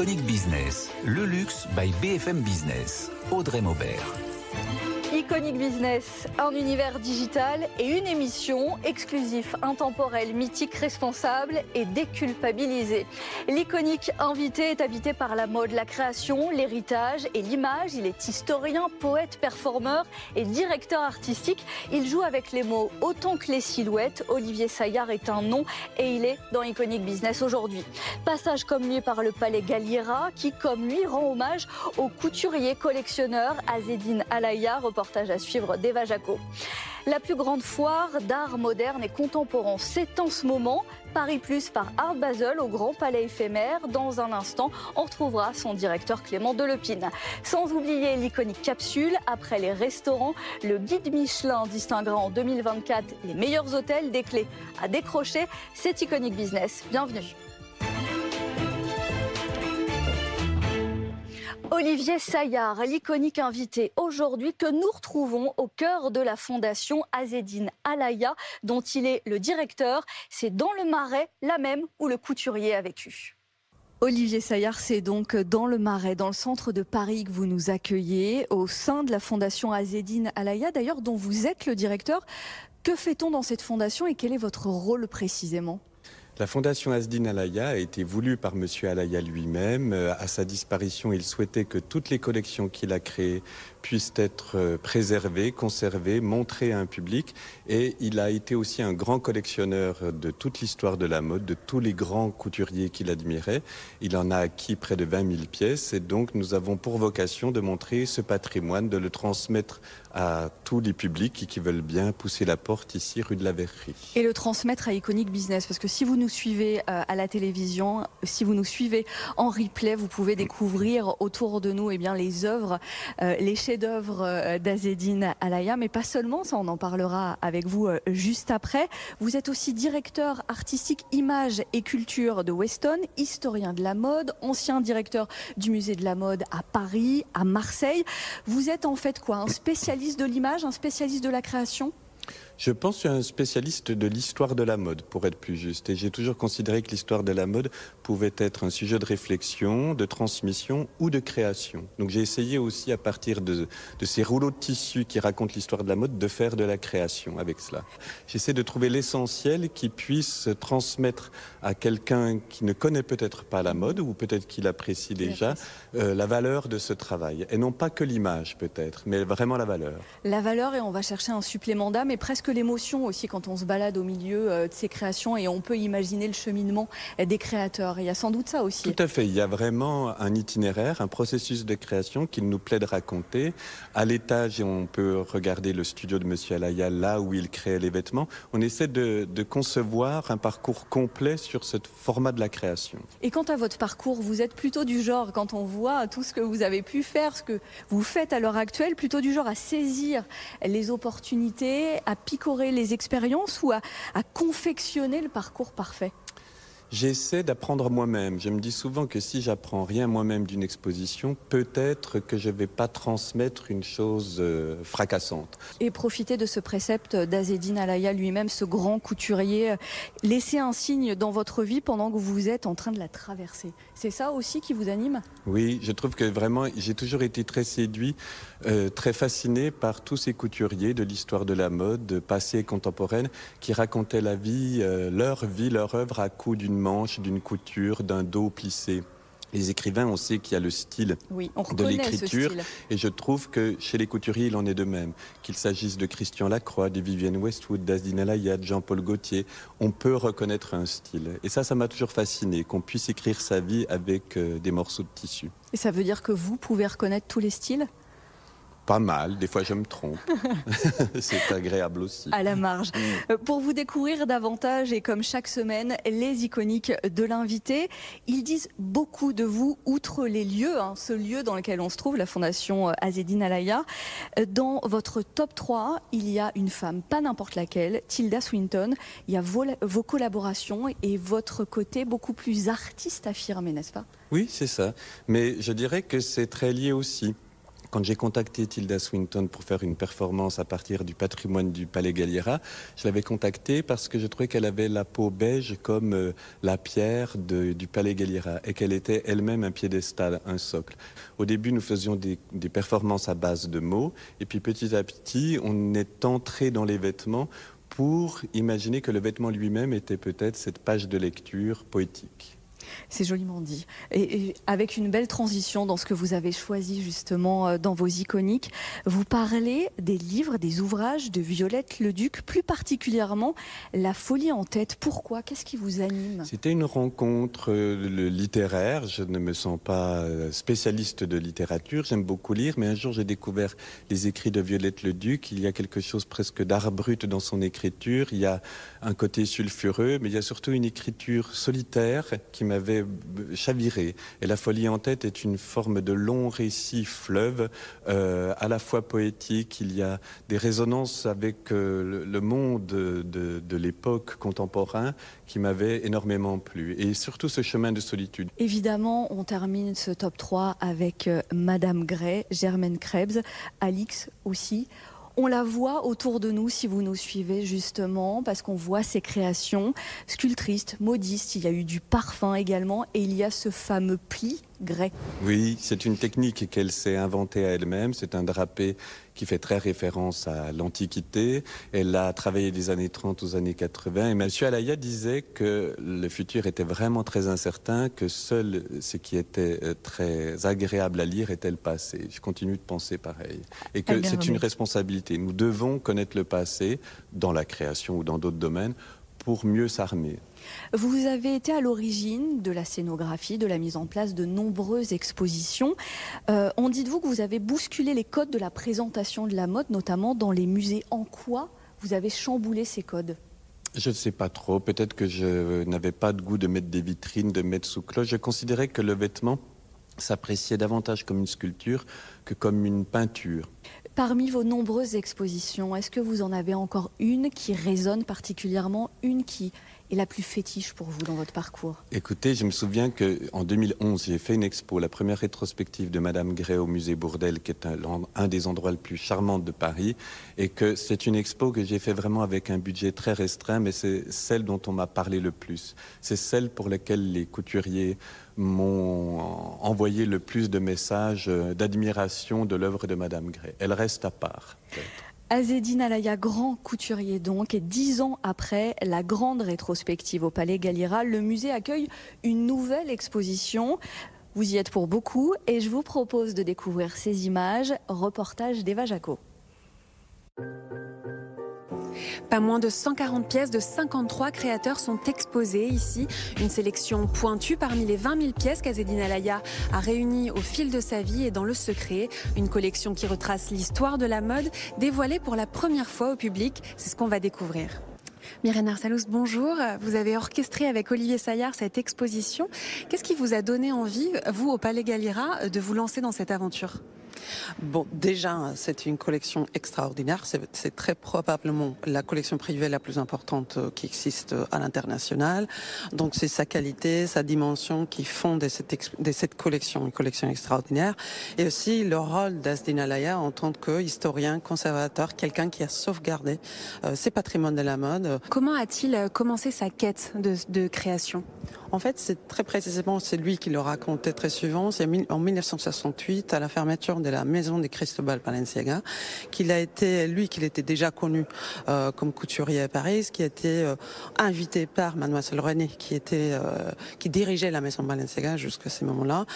Iconic Business, le luxe by BFM Business. Audrey Maubert. Iconic Business, un univers digital et une émission exclusif, intemporelle, mythique, responsable et déculpabilisé. L'iconique invité est habité par la mode, la création, l'héritage et l'image. Il est historien, poète, performeur et directeur artistique. Il joue avec les mots autant que les silhouettes. Olivier Saillard est un nom et il est dans Iconic Business aujourd'hui. Passage comme lui par le palais Galliera qui, comme lui, rend hommage au couturier collectionneur Azedine Alaya, reportage à suivre d'Eva Jaco. La plus grande foire d'art moderne et contemporain, c'est en ce moment Paris Plus par Art Basel au Grand Palais éphémère. Dans un instant, on retrouvera son directeur Clément Delepine. Sans oublier l'iconique capsule, après les restaurants, le guide Michelin distinguera en 2024 les meilleurs hôtels, des clés à décrocher. C'est Iconic Business. Bienvenue. Olivier Saillard, l'iconique invité aujourd'hui que nous retrouvons au cœur de la fondation Azedine Alaya, dont il est le directeur. C'est dans le Marais, la même où le couturier a vécu. Olivier Saillard, c'est donc dans le Marais, dans le centre de Paris que vous nous accueillez, au sein de la fondation Azedine Alaya, d'ailleurs dont vous êtes le directeur. Que fait-on dans cette fondation et quel est votre rôle précisément? La fondation Asdin Alaya a été voulue par M. Alaya lui-même. Euh, à sa disparition, il souhaitait que toutes les collections qu'il a créées puissent être euh, préservées, conservées, montrées à un public. Et il a été aussi un grand collectionneur de toute l'histoire de la mode, de tous les grands couturiers qu'il admirait. Il en a acquis près de 20 000 pièces. Et donc, nous avons pour vocation de montrer ce patrimoine, de le transmettre à tous les publics qui veulent bien pousser la porte ici, rue de la Verrerie. Et le transmettre à Iconic Business, parce que si vous nous suivez euh, à la télévision, si vous nous suivez en replay, vous pouvez découvrir autour de nous eh bien, les œuvres, euh, les chefs-d'œuvre euh, d'Azedine Alaya, mais pas seulement, ça on en parlera avec vous juste après. Vous êtes aussi directeur artistique image et culture de Weston, historien de la mode, ancien directeur du musée de la mode à Paris, à Marseille. Vous êtes en fait quoi? Un spécialiste de l'image, un spécialiste de la création? Je pense que je suis un spécialiste de l'histoire de la mode, pour être plus juste. Et j'ai toujours considéré que l'histoire de la mode pouvait être un sujet de réflexion, de transmission ou de création. Donc j'ai essayé aussi, à partir de, de ces rouleaux de tissu qui racontent l'histoire de la mode, de faire de la création avec cela. J'essaie de trouver l'essentiel qui puisse transmettre à quelqu'un qui ne connaît peut-être pas la mode, ou peut-être qu'il apprécie déjà, euh, la valeur de ce travail. Et non pas que l'image, peut-être, mais vraiment la valeur. La valeur, et on va chercher un supplément d'âme, presque l'émotion aussi quand on se balade au milieu euh, de ces créations et on peut imaginer le cheminement des créateurs. Il y a sans doute ça aussi. Tout à fait. Il y a vraiment un itinéraire, un processus de création qu'il nous plaît de raconter. À l'étage, on peut regarder le studio de Monsieur Alaya, là où il crée les vêtements. On essaie de, de concevoir un parcours complet sur ce format de la création. Et quant à votre parcours, vous êtes plutôt du genre, quand on voit tout ce que vous avez pu faire, ce que vous faites à l'heure actuelle, plutôt du genre à saisir les opportunités, à piquer les expériences ou à confectionner le parcours parfait? J'essaie d'apprendre moi-même. Je me dis souvent que si j'apprends rien moi-même d'une exposition, peut-être que je ne vais pas transmettre une chose euh, fracassante. Et profiter de ce précepte d'Azedine Alaya lui-même, ce grand couturier, laisser un signe dans votre vie pendant que vous êtes en train de la traverser. C'est ça aussi qui vous anime? Oui, je trouve que vraiment, j'ai toujours été très séduit, euh, très fasciné par tous ces couturiers de l'histoire de la mode, passée et contemporaine, qui racontaient la vie, euh, leur vie, leur œuvre à coup d'une manche, d'une couture, d'un dos plissé. Les écrivains, on sait qu'il y a le style de l'écriture. Et je trouve que chez les couturiers, il en est de même. Qu'il s'agisse de Christian Lacroix, de Vivienne Westwood, d'Azdine Alayad, Jean-Paul Gaultier, on peut reconnaître un style. Et ça, ça m'a toujours fasciné, qu'on puisse écrire sa vie avec euh, des morceaux de tissu. Et ça veut dire que vous pouvez reconnaître tous les styles? Pas mal, des fois je me trompe. c'est agréable aussi. À la marge. Mm. Pour vous découvrir davantage et comme chaque semaine, les iconiques de l'invité, ils disent beaucoup de vous, outre les lieux, hein, ce lieu dans lequel on se trouve, la fondation Azedine Alaya. Dans votre top 3, il y a une femme, pas n'importe laquelle, Tilda Swinton. Il y a vos, vos collaborations et votre côté beaucoup plus artiste affirmé, n'est-ce pas? Oui, c'est ça. Mais je dirais que c'est très lié aussi Quand j'ai contacté Tilda Swinton pour faire une performance à partir du patrimoine du Palais Galliera, je l'avais contactée parce que je trouvais qu'elle avait la peau beige comme euh, la pierre du Palais Galliera et qu'elle était elle-même un piédestal, un socle. Au début, nous faisions des, des performances à base de mots et puis petit à petit, on est entré dans les vêtements pour imaginer que le vêtement lui-même était peut-être cette page de lecture poétique. C'est joliment dit. Et, avec une belle transition dans ce que vous avez choisi justement euh, dans vos iconiques, vous parlez des livres, des ouvrages de Violette Leduc, plus particulièrement La folie en tête. Pourquoi? Qu'est-ce qui vous anime? C'était une rencontre euh, littéraire. Je ne me sens pas euh, spécialiste de littérature. J'aime beaucoup lire, mais un jour j'ai découvert les écrits de Violette Leduc. Il y a quelque chose presque d'art brut dans son écriture. Il y a un côté sulfureux, mais il y a surtout une écriture solitaire qui m'a avait chaviré. Et La folie en tête est une forme de long récit fleuve, euh, à la fois poétique, il y a des résonances avec euh, le, monde de, l'époque contemporain qui m'avait énormément plu. Et surtout ce chemin de solitude. Évidemment, on termine ce top 3 avec euh, Madame Gray, Germaine Krebs, Alix aussi. On la voit autour de nous si vous nous suivez justement parce qu'on voit ses créations. Sculptrices, modistes, il y a eu du parfum également et il y a ce fameux pli grès. Oui, c'est une technique qu'elle s'est inventée à elle-même, c'est un drapé qui fait très référence à l'Antiquité. Elle a travaillé des années 30 aux années 80. Et M. Alaya disait que le futur était vraiment très incertain, que seul ce qui était euh, très agréable à lire était le passé. Je continue de penser pareil. Et que c'est une responsabilité. Nous devons connaître le passé dans la création ou dans d'autres domaines pour mieux s'armer. Vous avez été à l'origine de la scénographie, de la mise en place de nombreuses expositions. Euh, on dit de vous que vous avez bousculé les codes de la présentation de la mode, notamment dans les musées. En quoi vous avez chamboulé ces codes? Je ne sais pas trop. Peut-être que je n'avais pas de goût de mettre des vitrines, de mettre sous cloche. Je considérais que le vêtement s'appréciait davantage comme une sculpture que comme une peinture. Parmi vos nombreuses expositions, est-ce que vous en avez encore une qui résonne particulièrement, une qui est la plus fétiche pour vous dans votre parcours Écoutez, je me souviens qu'en 2011, j'ai fait une expo, la première rétrospective de Madame Gray au musée Bourdelle, qui est un, des endroits les plus charmants de Paris, et que c'est une expo que j'ai fait vraiment avec un budget très restreint, mais c'est celle dont on m'a parlé le plus. C'est celle pour laquelle les couturiers m'ont envoyé le plus de messages d'admiration de l'œuvre de Madame Gray. Elle reste à part. Azedine Alaya, grand couturier donc, et dix ans après la grande rétrospective au Palais Galliera, le musée accueille une nouvelle exposition. Vous y êtes pour beaucoup et je vous propose de découvrir ces images. Reportage d'Eva Jaco. Pas moins de 140 pièces de 53 créateurs sont exposées ici. Une sélection pointue parmi les 20 000 pièces qu'Azedine Alaya a réunies au fil de sa vie et dans le secret. Une collection qui retrace l'histoire de la mode, dévoilée pour la première fois au public. C'est ce qu'on va découvrir. Myrène Arsalous, bonjour. Vous avez orchestré avec Olivier Saillard cette exposition. Qu'est-ce qui vous a donné envie, vous, au Palais Galliera, de vous lancer dans cette aventure? Bon, déjà, c'est une collection extraordinaire. C'est très probablement la collection privée la plus importante euh, qui existe euh, à l'international. Donc, c'est sa qualité, sa dimension qui font de cette, de cette collection une collection extraordinaire. Et aussi le rôle d'Asdin Alaya en tant qu'historien, conservateur, quelqu'un qui a sauvegardé euh, ses patrimoines de la mode. Comment a-t-il commencé sa quête de, de création? En fait, c'est très précisément, c'est lui qui le racontait très souvent. C'est en 1968, à la fermeture de la maison de Cristobal Balenciaga, qu'il a été, lui, qu'il était déjà connu euh, comme couturier à Paris, qui a été euh, invité par Mademoiselle René, qui était, euh, qui dirigeait la maison Balenciaga jusqu'à ce moment-là,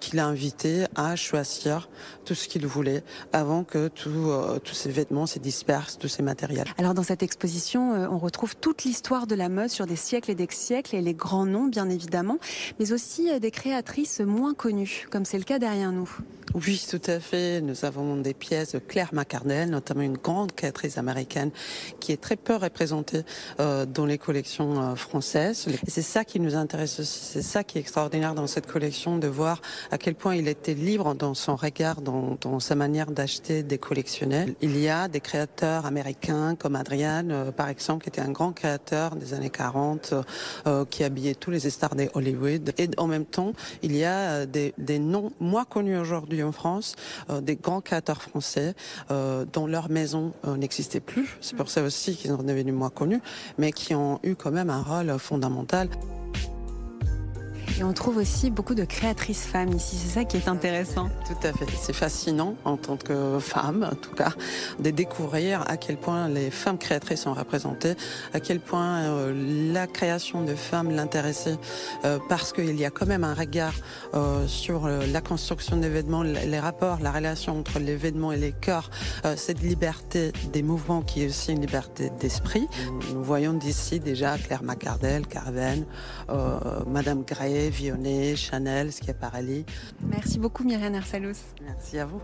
qu'il a invité à choisir tout ce qu'il voulait avant que tous ces vêtements se dispersent, tous ces matériels. Alors dans cette exposition, on retrouve toute l'histoire de la mode sur des siècles et des siècles et les grands noms, bien évidemment, mais aussi des créatrices moins connues, comme c'est le cas derrière nous. Oui, tout à fait. Nous avons des pièces de Claire McCardell, notamment une grande créatrice américaine qui est très peu représentée euh, dans les collections euh, françaises. C'est ça qui nous intéresse aussi. C'est ça qui est extraordinaire dans cette collection, de voir à quel point il était libre dans son regard, dans, sa manière d'acheter des collectionnels. Il y a des créateurs américains comme Adrian, euh, par exemple, qui était un grand créateur des années 40, euh, qui habillait tous les stars de Hollywood. Et en même temps, il y a des, des noms moins connus aujourd'hui en France, des grands créateurs français dont leur maison n'existait plus. C'est pour ça aussi qu'ils sont devenus moins connus, mais qui ont eu quand même un rôle fondamental. Et on trouve aussi beaucoup de créatrices femmes ici, c'est ça qui est intéressant. Tout à fait, c'est fascinant en tant que femme, en tout cas, de découvrir à quel point les femmes créatrices sont représentées, à quel point euh, la création de femmes l'intéressait, euh, parce qu'il y a quand même un regard euh, sur la construction d'événements, les rapports, la relation entre l'événement et les corps, cette liberté des mouvements qui est aussi une liberté d'esprit. Nous voyons d'ici déjà Claire Macardel, Carven, Madame Gray, Vionnet, Chanel, Schiaparelli. Merci beaucoup Myriam Arsalos. Merci à vous.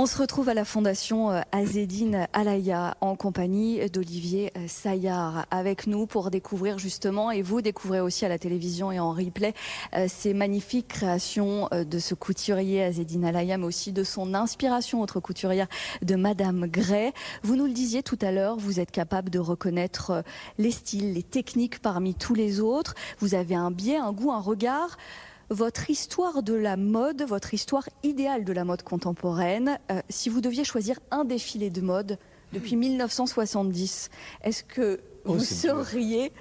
On se retrouve à la Fondation euh, Azedine Alaya en compagnie d'Olivier euh, Saillard avec nous pour découvrir justement, et vous découvrez aussi à la télévision et en replay, euh, ces magnifiques créations de ce couturier Azedine Alaya, mais aussi de son inspiration, autre couturière de Madame Gray. Vous nous le disiez tout à l'heure, vous êtes capable de reconnaître les styles, les techniques parmi tous les autres. Vous avez un biais, un goût, un regard votre histoire de la mode, votre histoire idéale de la mode contemporaine, euh, si vous deviez choisir un défilé de mode depuis 1970, est-ce que oh, vous sauriez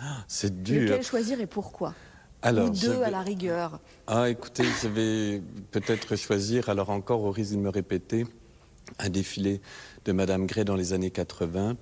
ah, c'est dur. lequel choisir et pourquoi alors, Ou deux à la rigueur. Ah, écoutez, je vais peut-être choisir, alors encore au risque de me répéter, un défilé de Madame Gray dans les années 80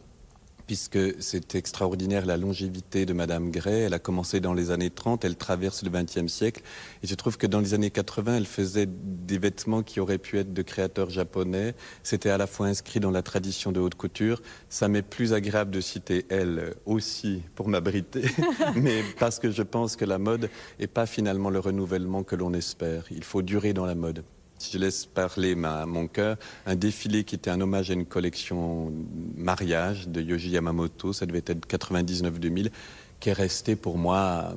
puisque c'est extraordinaire la longévité de Madame Gray. Elle a commencé dans les années 30, elle traverse le XXe siècle. Et je trouve que dans les années 80, elle faisait des vêtements qui auraient pu être de créateurs japonais. C'était à la fois inscrit dans la tradition de haute couture. Ça m'est plus agréable de citer elle aussi pour m'abriter, mais parce que je pense que la mode n'est pas finalement le renouvellement que l'on espère. Il faut durer dans la mode si je laisse parler mon cœur, un défilé qui était un hommage à une collection mariage de Yoji Yamamoto, ça devait être 99-2000, qui est resté pour moi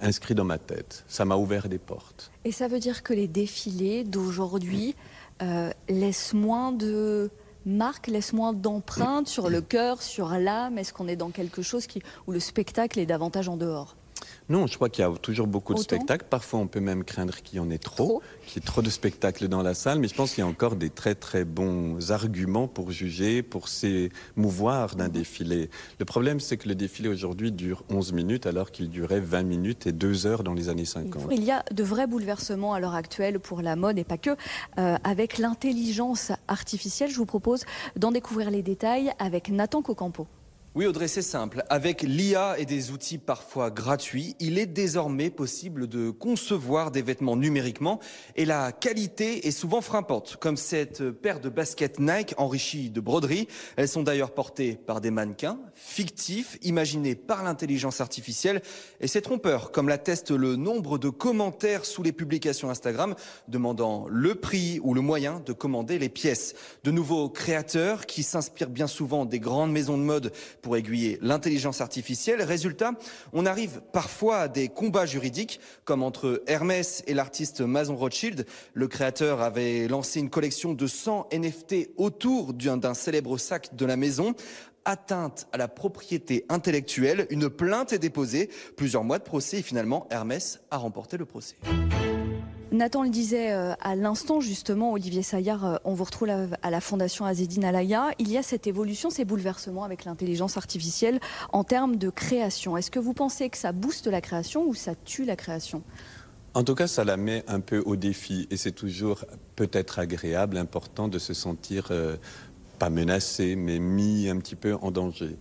inscrit dans ma tête. Ça m'a ouvert des portes. Et ça veut dire que les défilés d'aujourd'hui euh, laissent moins de marques, laissent moins d'empreintes sur le cœur, sur l'âme? Est-ce qu'on est dans quelque chose où le spectacle est davantage en dehors? Non, je crois qu'il y a toujours beaucoup de spectacles. Parfois, on peut même craindre qu'il y en ait trop, qu'il y ait trop de spectacles dans la salle. Mais je pense qu'il y a encore des très très bons arguments pour juger, pour s'émouvoir d'un défilé. Le problème, c'est que le défilé aujourd'hui dure 11 minutes alors qu'il durait 20 minutes et 2 heures dans les années 50. Il y a de vrais bouleversements à l'heure actuelle pour la mode et pas que. Euh, avec l'intelligence artificielle, je vous propose d'en découvrir les détails avec Nathan Cocampo. Oui, Audrey, c'est simple. Avec l'IA et des outils parfois gratuits, il est désormais possible de concevoir des vêtements numériquement et la qualité est souvent frappante, comme cette paire de baskets Nike enrichies de broderie. Elles sont d'ailleurs portées par des mannequins fictifs, imaginés par l'intelligence artificielle et c'est trompeur, comme l'atteste le nombre de commentaires sous les publications Instagram demandant le prix ou le moyen de commander les pièces. De nouveaux créateurs qui s'inspirent bien souvent des grandes maisons de mode pour aiguiller l'intelligence artificielle. Résultat, on arrive parfois à des combats juridiques, comme entre Hermès et l'artiste Mason Rothschild. Le créateur avait lancé une collection de 100 NFT autour d'un célèbre sac de la maison atteinte à la propriété intellectuelle. Une plainte est déposée, plusieurs mois de procès et finalement Hermès a remporté le procès. Nathan le disait euh, à l'instant, justement, Olivier Saillard, euh, on vous retrouve à la Fondation Azedine Alaya. Il y a cette évolution, ces bouleversements avec l'intelligence artificielle en termes de création. Est-ce que vous pensez que ça booste la création ou ça tue la création? En tout cas, ça la met un peu au défi et c'est toujours peut-être agréable, important de se sentir euh, pas menacé, mais mis un petit peu en danger.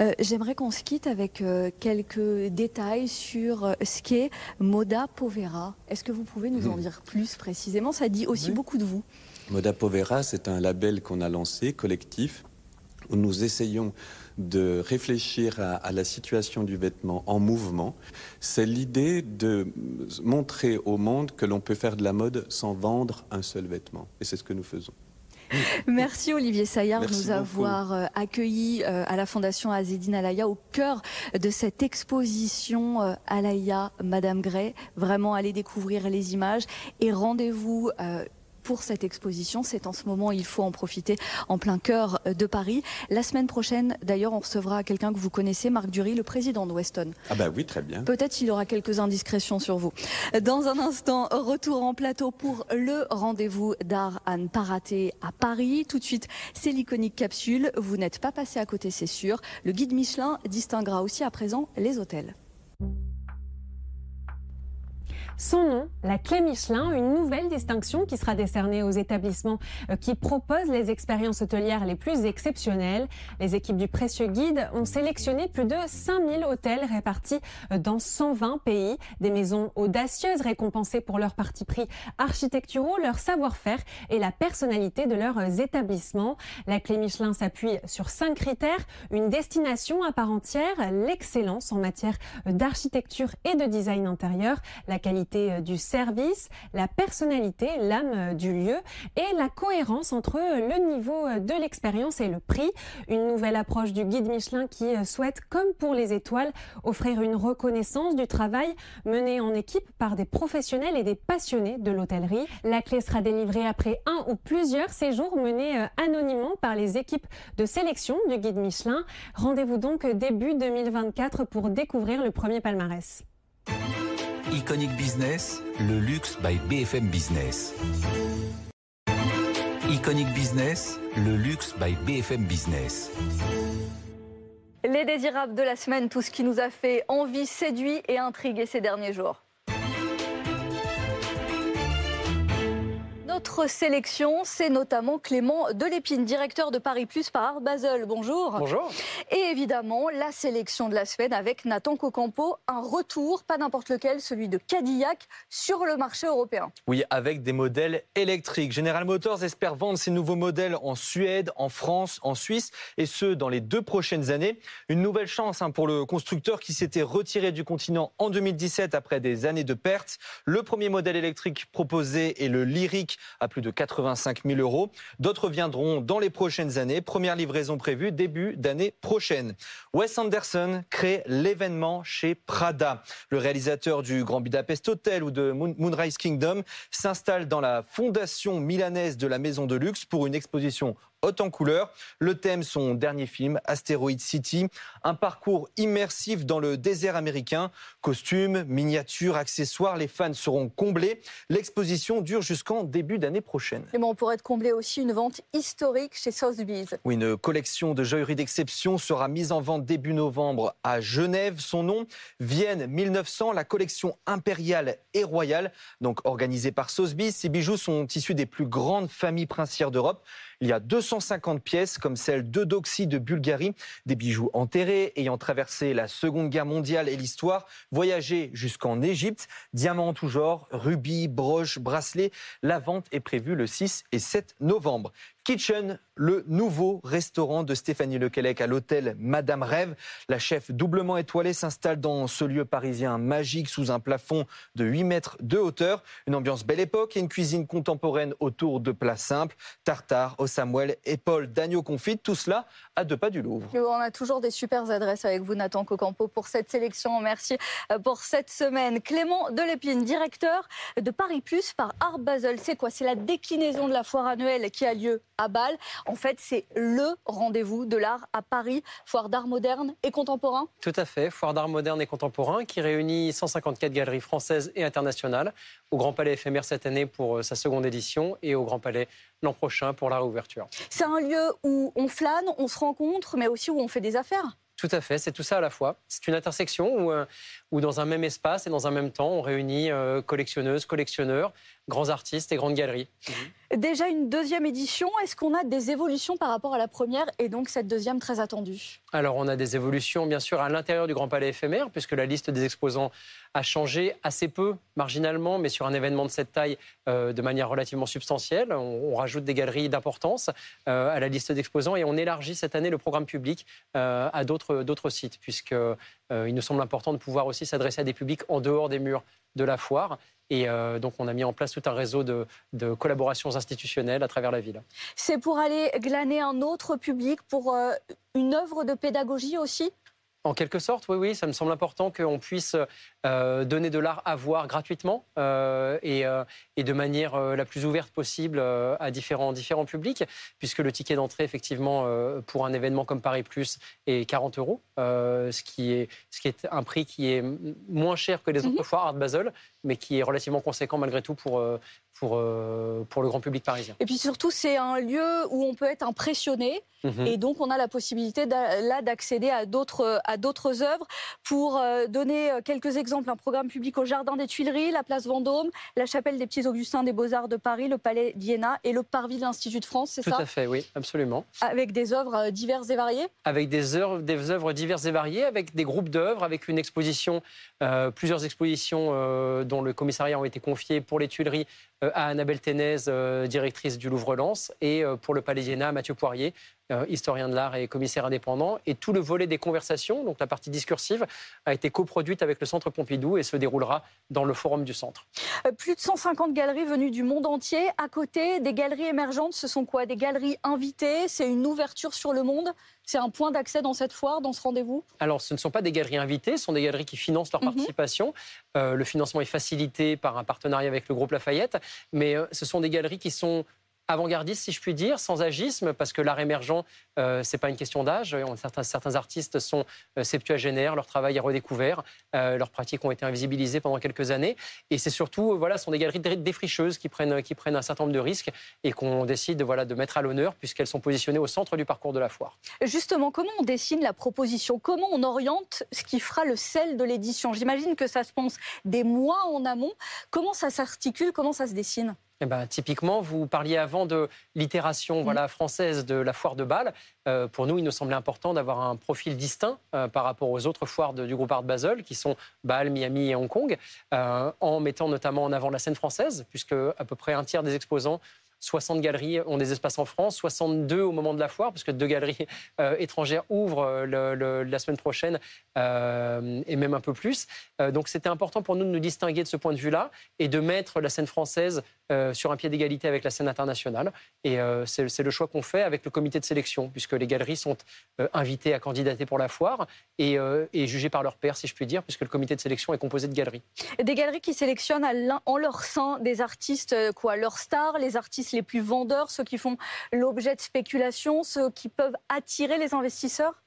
Euh, j'aimerais qu'on se quitte avec euh, quelques détails sur euh, ce qu'est Moda Povera. Est-ce que vous pouvez nous en hmm. dire plus précisément? Ça dit aussi beaucoup de vous. Moda Povera, c'est un label qu'on a lancé, collectif, où nous essayons de réfléchir à, à, la situation du vêtement en mouvement. C'est l'idée de montrer au monde que l'on peut faire de la mode sans vendre un seul vêtement. Et c'est ce que nous faisons. Merci Olivier Saillard de nous avoir euh, accueillis euh, à la Fondation Azedine Alaya au cœur de cette exposition euh, Alaya Madame Gray. Vraiment allez découvrir les images et rendez-vous pour cette exposition. C'est en ce moment, il faut en profiter en plein cœur de Paris. La semaine prochaine, d'ailleurs, on recevra quelqu'un que vous connaissez, Marc Dury, le président de Weston. Ah bah oui, très bien. Peut-être il aura quelques indiscrétions sur vous. Dans un instant, retour en plateau pour le rendez-vous d'art à ne pas rater à Paris. Tout de suite, c'est l'iconique capsule. Vous n'êtes pas passé à côté, c'est sûr. Le guide Michelin distinguera aussi à présent les hôtels. Son nom, la clé Michelin, une nouvelle distinction qui sera décernée aux établissements euh, qui proposent les expériences hôtelières les plus exceptionnelles. Les équipes du précieux guide ont sélectionné plus de 5000 hôtels répartis euh, dans 120 pays, des maisons audacieuses récompensées pour leur parti pris architecturaux, leur savoir-faire et la personnalité de leurs établissements. La clé Michelin s'appuie sur cinq critères, une destination à part entière, l'excellence en matière d'architecture et de design intérieur, la qualité euh, du service, la personnalité, l'âme euh, du lieu et la cohérence entre euh, le niveau de l'expérience et le prix. Une nouvelle approche du guide Michelin qui souhaite, comme pour les étoiles, offrir une reconnaissance du travail mené en équipe par des professionnels et des passionnés de l'hôtellerie. La clé sera délivrée après un ou plusieurs séjours menés anonymement par les équipes de sélection du guide Michelin. Rendez-vous donc début 2024 pour découvrir le premier palmarès. Iconic Business, le luxe by BFM Business. Iconic Business, le luxe by BFM Business. Les désirables de la semaine, tout ce qui nous a fait envie, séduit et intrigué ces derniers jours. Notre sélection, c'est notamment Clément Delépine, directeur de Paris Plus par Basel. Bonjour. Bonjour. Et évidemment, la sélection de la semaine avec Nathan Cocampo, un retour, pas n'importe lequel, celui de Cadillac sur le marché européen. Oui, avec des modèles électriques. General Motors espère vendre ses nouveaux modèles en Suède, en France, en Suisse, et ce, dans les deux prochaines années. Une nouvelle chance hein, pour le constructeur qui s'était retiré du continent en 2017 après des années de pertes. Le premier modèle électrique proposé est le Lyric à plus de 85 000 euros. D'autres viendront dans les prochaines années. Première livraison prévue début d'année prochaine. Wes Anderson crée l'événement chez Prada. Le réalisateur du Grand Budapest Hotel ou de Moonrise Kingdom s'installe dans la fondation milanaise de la maison de luxe pour une exposition haute en couleur. Le thème, son dernier film, Asteroid City, un parcours immersif dans le désert américain. Costumes, miniatures, accessoires, les fans seront comblés. L'exposition dure jusqu'en début d'année prochaine. Et bon, on pourrait être comblé aussi une vente historique chez Sotheby's. Oui, une collection de joaillerie d'exception sera mise en vente début novembre à Genève. Son nom, Vienne 1900, la collection impériale et royale, donc organisée par Sotheby's. Ces bijoux sont issus des plus grandes familles princières d'Europe. Il y a 250 pièces comme celle d'Eudoxie de Bulgarie, des bijoux enterrés ayant traversé la Seconde Guerre mondiale et l'histoire, voyagé jusqu'en Égypte, diamants en tout genre, rubis, broches, bracelets. La vente est prévue le 6 et 7 novembre. Kitchen, le nouveau restaurant de Stéphanie Lequelec à l'hôtel Madame Rêve. La chef doublement étoilée s'installe dans ce lieu parisien magique sous un plafond de 8 mètres de hauteur. Une ambiance belle époque et une cuisine contemporaine autour de plats simples, tartare, au Samuel, épaule d'agneau confite, tout cela à deux pas du Louvre. On a toujours des super adresses avec vous, Nathan Cocampo, pour cette sélection. Merci euh, pour cette semaine. Clément Delépine, directeur de Paris Plus par Art Basel. C'est quoi? C'est la déclinaison de la foire annuelle qui a lieu à Bâle. En fait, c'est le rendez-vous de l'art à Paris, foire d'art moderne et contemporain. Tout à fait, foire d'art moderne et contemporain qui réunit 154 galeries françaises et internationales au Grand Palais éphémère cette année pour euh, sa seconde édition et au Grand Palais l'an prochain pour la réouverture. C'est un lieu où on flâne, on se rencontre, mais aussi où on fait des affaires. Tout à fait, c'est tout ça à la fois. C'est une intersection où, euh, où, dans un même espace et dans un même temps, on réunit euh, collectionneuses, collectionneurs, grands artistes et grandes galeries. Mhm. Déjà une deuxième édition, est-ce qu'on a des évolutions par rapport à la première et donc cette deuxième très attendue? Alors on a des évolutions bien sûr à l'intérieur du Grand Palais éphémère puisque la liste des exposants a changé assez peu, marginalement, mais sur un événement de cette taille, euh, de manière relativement substantielle. On, rajoute des galeries d'importance euh, à la liste d'exposants et on élargit cette année le programme public euh, à d'autres sites, puisqu'il nous semble important de pouvoir aussi s'adresser à des publics en dehors des murs de la foire. Et donc, on a mis en place tout un réseau de, collaborations institutionnelles à travers la ville. C'est pour aller glaner un autre public, pour une œuvre de pédagogie aussi? En quelque sorte, oui, oui, ça me semble important qu'on puisse euh, donner de l'art à voir gratuitement euh, et, euh, et, de manière la plus ouverte possible à différents, différents publics, puisque le ticket d'entrée, effectivement, pour un événement comme Paris Plus est 40 euros, ce, qui est, ce qui est un prix qui est moins cher que les autres mhm. fois Art Basel, mais qui est relativement conséquent malgré tout pour, pour, euh, pour le grand public parisien. Et puis surtout, c'est un lieu où on peut être impressionné. Mhm. Et donc, on a la possibilité là d'accéder à d'autres à d'autres œuvres. Pour euh, donner euh, quelques exemples, un programme public au Jardin des Tuileries, la place Vendôme, la chapelle des Petits Augustins des Beaux-Arts de Paris, le Palais d'Iéna et le Parvis de l'Institut de France, c'est ça Tout à fait, oui, absolument. Avec des œuvres diverses et variées Avec des œuvres, des œuvres diverses et variées, avec des groupes d'œuvres, avec une exposition, plusieurs expositions dont le commissariat ont été confiés pour les Tuileries à Annabelle Ténez, euh, directrice du Louvre-Lens, et euh, pour le Palais Iéna, Mathieu Poirier, historien de l'art et commissaire indépendant. Et tout le volet des conversations, donc la partie discursive, a été coproduite avec le Centre Pompidou et se déroulera dans le forum du Centre. Plus de 150 galeries venues du monde entier. À côté, des galeries émergentes, ce sont quoi? Des galeries invitées? C'est une ouverture sur le monde? C'est un point d'accès dans cette foire, dans ce rendez-vous? Alors, ce ne sont pas des galeries invitées, ce sont des galeries qui financent leur mhm. participation. Euh, le financement est facilité par un partenariat avec le groupe Lafayette, mais euh, ce sont des galeries qui sont avant-gardiste, si je puis dire, sans agisme, parce que l'art émergent, euh, ce n'est pas une question d'âge. Certains, certains, artistes sont euh, septuagénaires, leur travail est redécouvert, euh, leurs pratiques ont été invisibilisées pendant quelques années. Et c'est surtout, voilà, ce sont des galeries défricheuses qui prennent, qui prennent un certain nombre de risques et qu'on décide voilà, de mettre à l'honneur, puisqu'elles sont positionnées au centre du parcours de la foire. Justement, comment on dessine la proposition? Comment on oriente ce qui fera le sel de l'édition? J'imagine que ça se pense des mois en amont. Comment ça s'articule? Comment ça se dessine? Eh ben, typiquement, vous parliez avant de l'itération mm. voilà, française de la foire de Bâle. Euh, pour nous, il nous semblait important d'avoir un profil distinct euh, par rapport aux autres foires du groupe Art Basel, qui sont Bâle, Miami et Hong Kong, euh, en mettant notamment en avant la scène française, puisque à peu près un tiers des exposants 60 galeries ont des espaces en France, 62 au moment de la foire, puisque deux galeries euh, étrangères ouvrent euh, la semaine prochaine euh, et même un peu plus. donc c'était important pour nous de nous distinguer de ce point de vue-là et de mettre la scène française sur un pied d'égalité avec la scène internationale. Et c'est le choix qu'on fait avec le comité de sélection, puisque les galeries sont invitées à candidater pour la foire et, et jugées par leur père, si je puis dire, puisque le comité de sélection est composé de galeries. Des galeries qui sélectionnent en leur sein des artistes, quoi, leurs stars, les artistes les plus vendeurs, ceux qui font l'objet de spéculation, ceux qui peuvent attirer les investisseurs?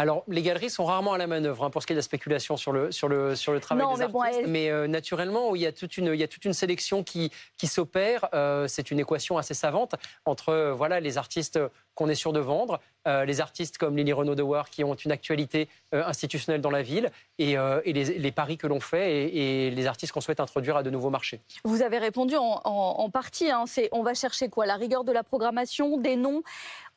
Alors, les galeries sont rarement à la manœuvre hein, pour ce qui est de la spéculation sur le, sur le, sur le travail des mais artistes. Mais euh, naturellement, il y, a toute une, il y a toute une sélection qui, qui s'opère. Euh, c'est une équation assez savante entre euh, voilà, les artistes qu'on est sûr de vendre, les artistes comme Lily Renaud de War qui ont une actualité institutionnelle dans la ville et, et les, paris que l'on fait et, les artistes qu'on souhaite introduire à de nouveaux marchés. Vous avez répondu en, en, partie. Hein, on va chercher quoi? La rigueur de la programmation, des noms?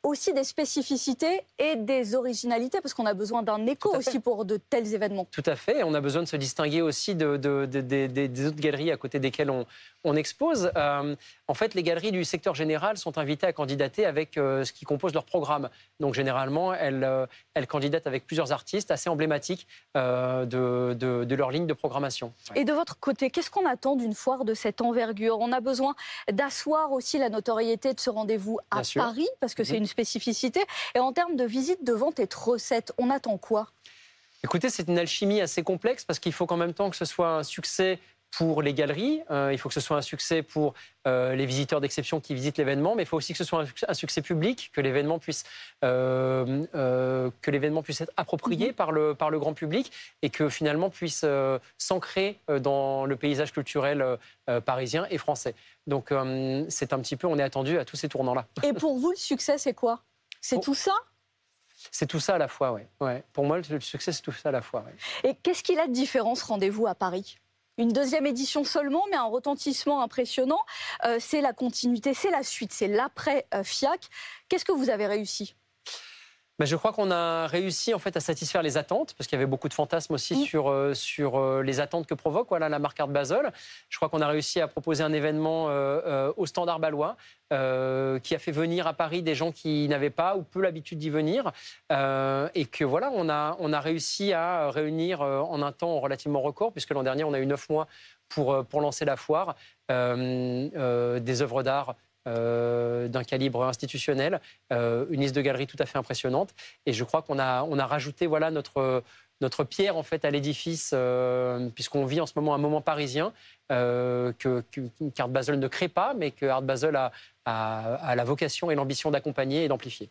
Aussi des spécificités et des originalités, parce qu'on a besoin d'un écho aussi pour de tels événements. Tout à fait. On a besoin de se distinguer aussi de, des autres galeries à côté desquelles on, on expose. Euh, en fait, les galeries du secteur général sont invitées à candidater avec euh, ce qui compose leur programme. Donc, généralement, elles, euh, elles candidatent avec plusieurs artistes assez emblématiques de, de, leur ligne de programmation. Et de votre côté, qu'est-ce qu'on attend d'une foire de cette envergure? On a besoin d'asseoir aussi la notoriété de ce rendez-vous à Paris, parce que c'est mhm. une spécificité. Et en termes de visite, de vente et de recettes, on attend quoi? Écoutez, c'est une alchimie assez complexe parce qu'il faut qu'en même temps que ce soit un succès pour les galeries, euh, il faut que ce soit un succès pour euh, les visiteurs d'exception qui visitent l'événement, mais il faut aussi que ce soit un, succès public, que l'événement puisse, euh, que l'événement puisse être approprié mhm. par, le, par le grand public et que finalement puisse s'ancrer dans le paysage culturel parisien et français. Donc c'est un petit peu, on est attendu à tous ces tournants-là. Et pour vous, le succès, c'est quoi? C'est tout ça? C'est tout ça à la fois, oui. Ouais. Pour moi, le succès, c'est tout ça à la fois. Et qu'est-ce qu'il a de différent, ce rendez-vous à Paris? Une deuxième édition seulement, mais un retentissement impressionnant. Euh, c'est la continuité, c'est la suite, c'est l'après euh. Qu'est-ce que vous avez réussi? Ben, je crois qu'on a réussi en fait à satisfaire les attentes, parce qu'il y avait beaucoup de fantasmes aussi mm. sur, euh, sur euh, les attentes que provoque voilà, la marque Art Basel. Je crois qu'on a réussi à proposer un événement euh, au standard balois, qui a fait venir à Paris des gens qui n'avaient pas ou peu l'habitude d'y venir, et que voilà, on a, on a réussi à réunir en un temps relativement record, puisque l'an dernier on a eu neuf mois pour, pour lancer la foire, des œuvres d'art d'un calibre institutionnel, une liste de galeries tout à fait impressionnante. Et je crois qu'on a, on a rajouté voilà, notre, notre pierre en fait à l'édifice, puisqu'on vit en ce moment un moment parisien que, qu'Art Basel ne crée pas, mais que Art Basel a, a, la vocation et l'ambition d'accompagner et d'amplifier.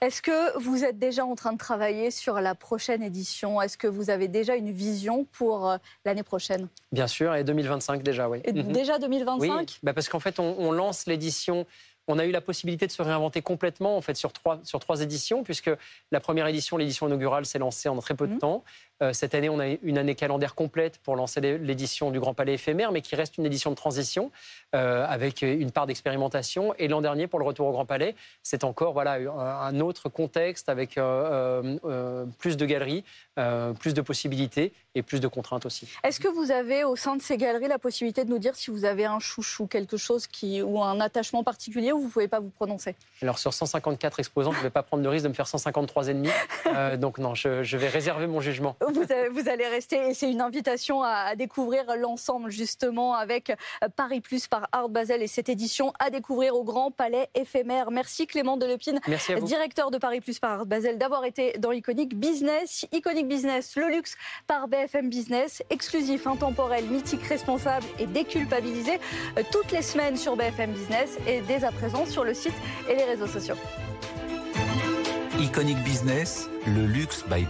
Est-ce que vous êtes déjà en train de travailler sur la prochaine édition? Est-ce que vous avez déjà une vision pour euh, l'année prochaine? Bien sûr, et 2025 déjà, oui. Et mhm. Déjà 2025 Oui, bah parce qu'en fait, on lance l'édition on a eu la possibilité de se réinventer complètement en fait sur trois, sur trois éditions, puisque la première édition, l'édition inaugurale, s'est lancée en très peu de mmh. temps. Euh, cette année, on a une année calendaire complète pour lancer l'édition du Grand Palais éphémère, mais qui reste une édition de transition euh, avec une part d'expérimentation. Et l'an dernier, pour le retour au Grand Palais, c'est encore voilà un autre contexte avec euh, plus de galeries, plus de possibilités et plus de contraintes aussi. Est-ce que vous avez au sein de ces galeries la possibilité de nous dire si vous avez un chouchou, quelque chose qui ou un attachement particulier ou vous ne pouvez pas vous prononcer? Alors sur 154 exposants, je ne vais pas prendre le risque de me faire 153 ennemis. donc non, je, vais réserver mon jugement. Vous, allez rester et c'est une invitation à, découvrir l'ensemble justement avec euh, Paris Plus par Art Basel et cette édition à découvrir au Grand Palais éphémère. Merci Clément Delepine, directeur de Paris Plus par Art Basel, d'avoir été dans Iconic Business. Iconic Business, le luxe par BFM Business, exclusif, intemporel, mythique, responsable et déculpabilisé euh, toutes les semaines sur BFM Business et dès à présent sur le site et les réseaux sociaux. Iconic Business, le luxe by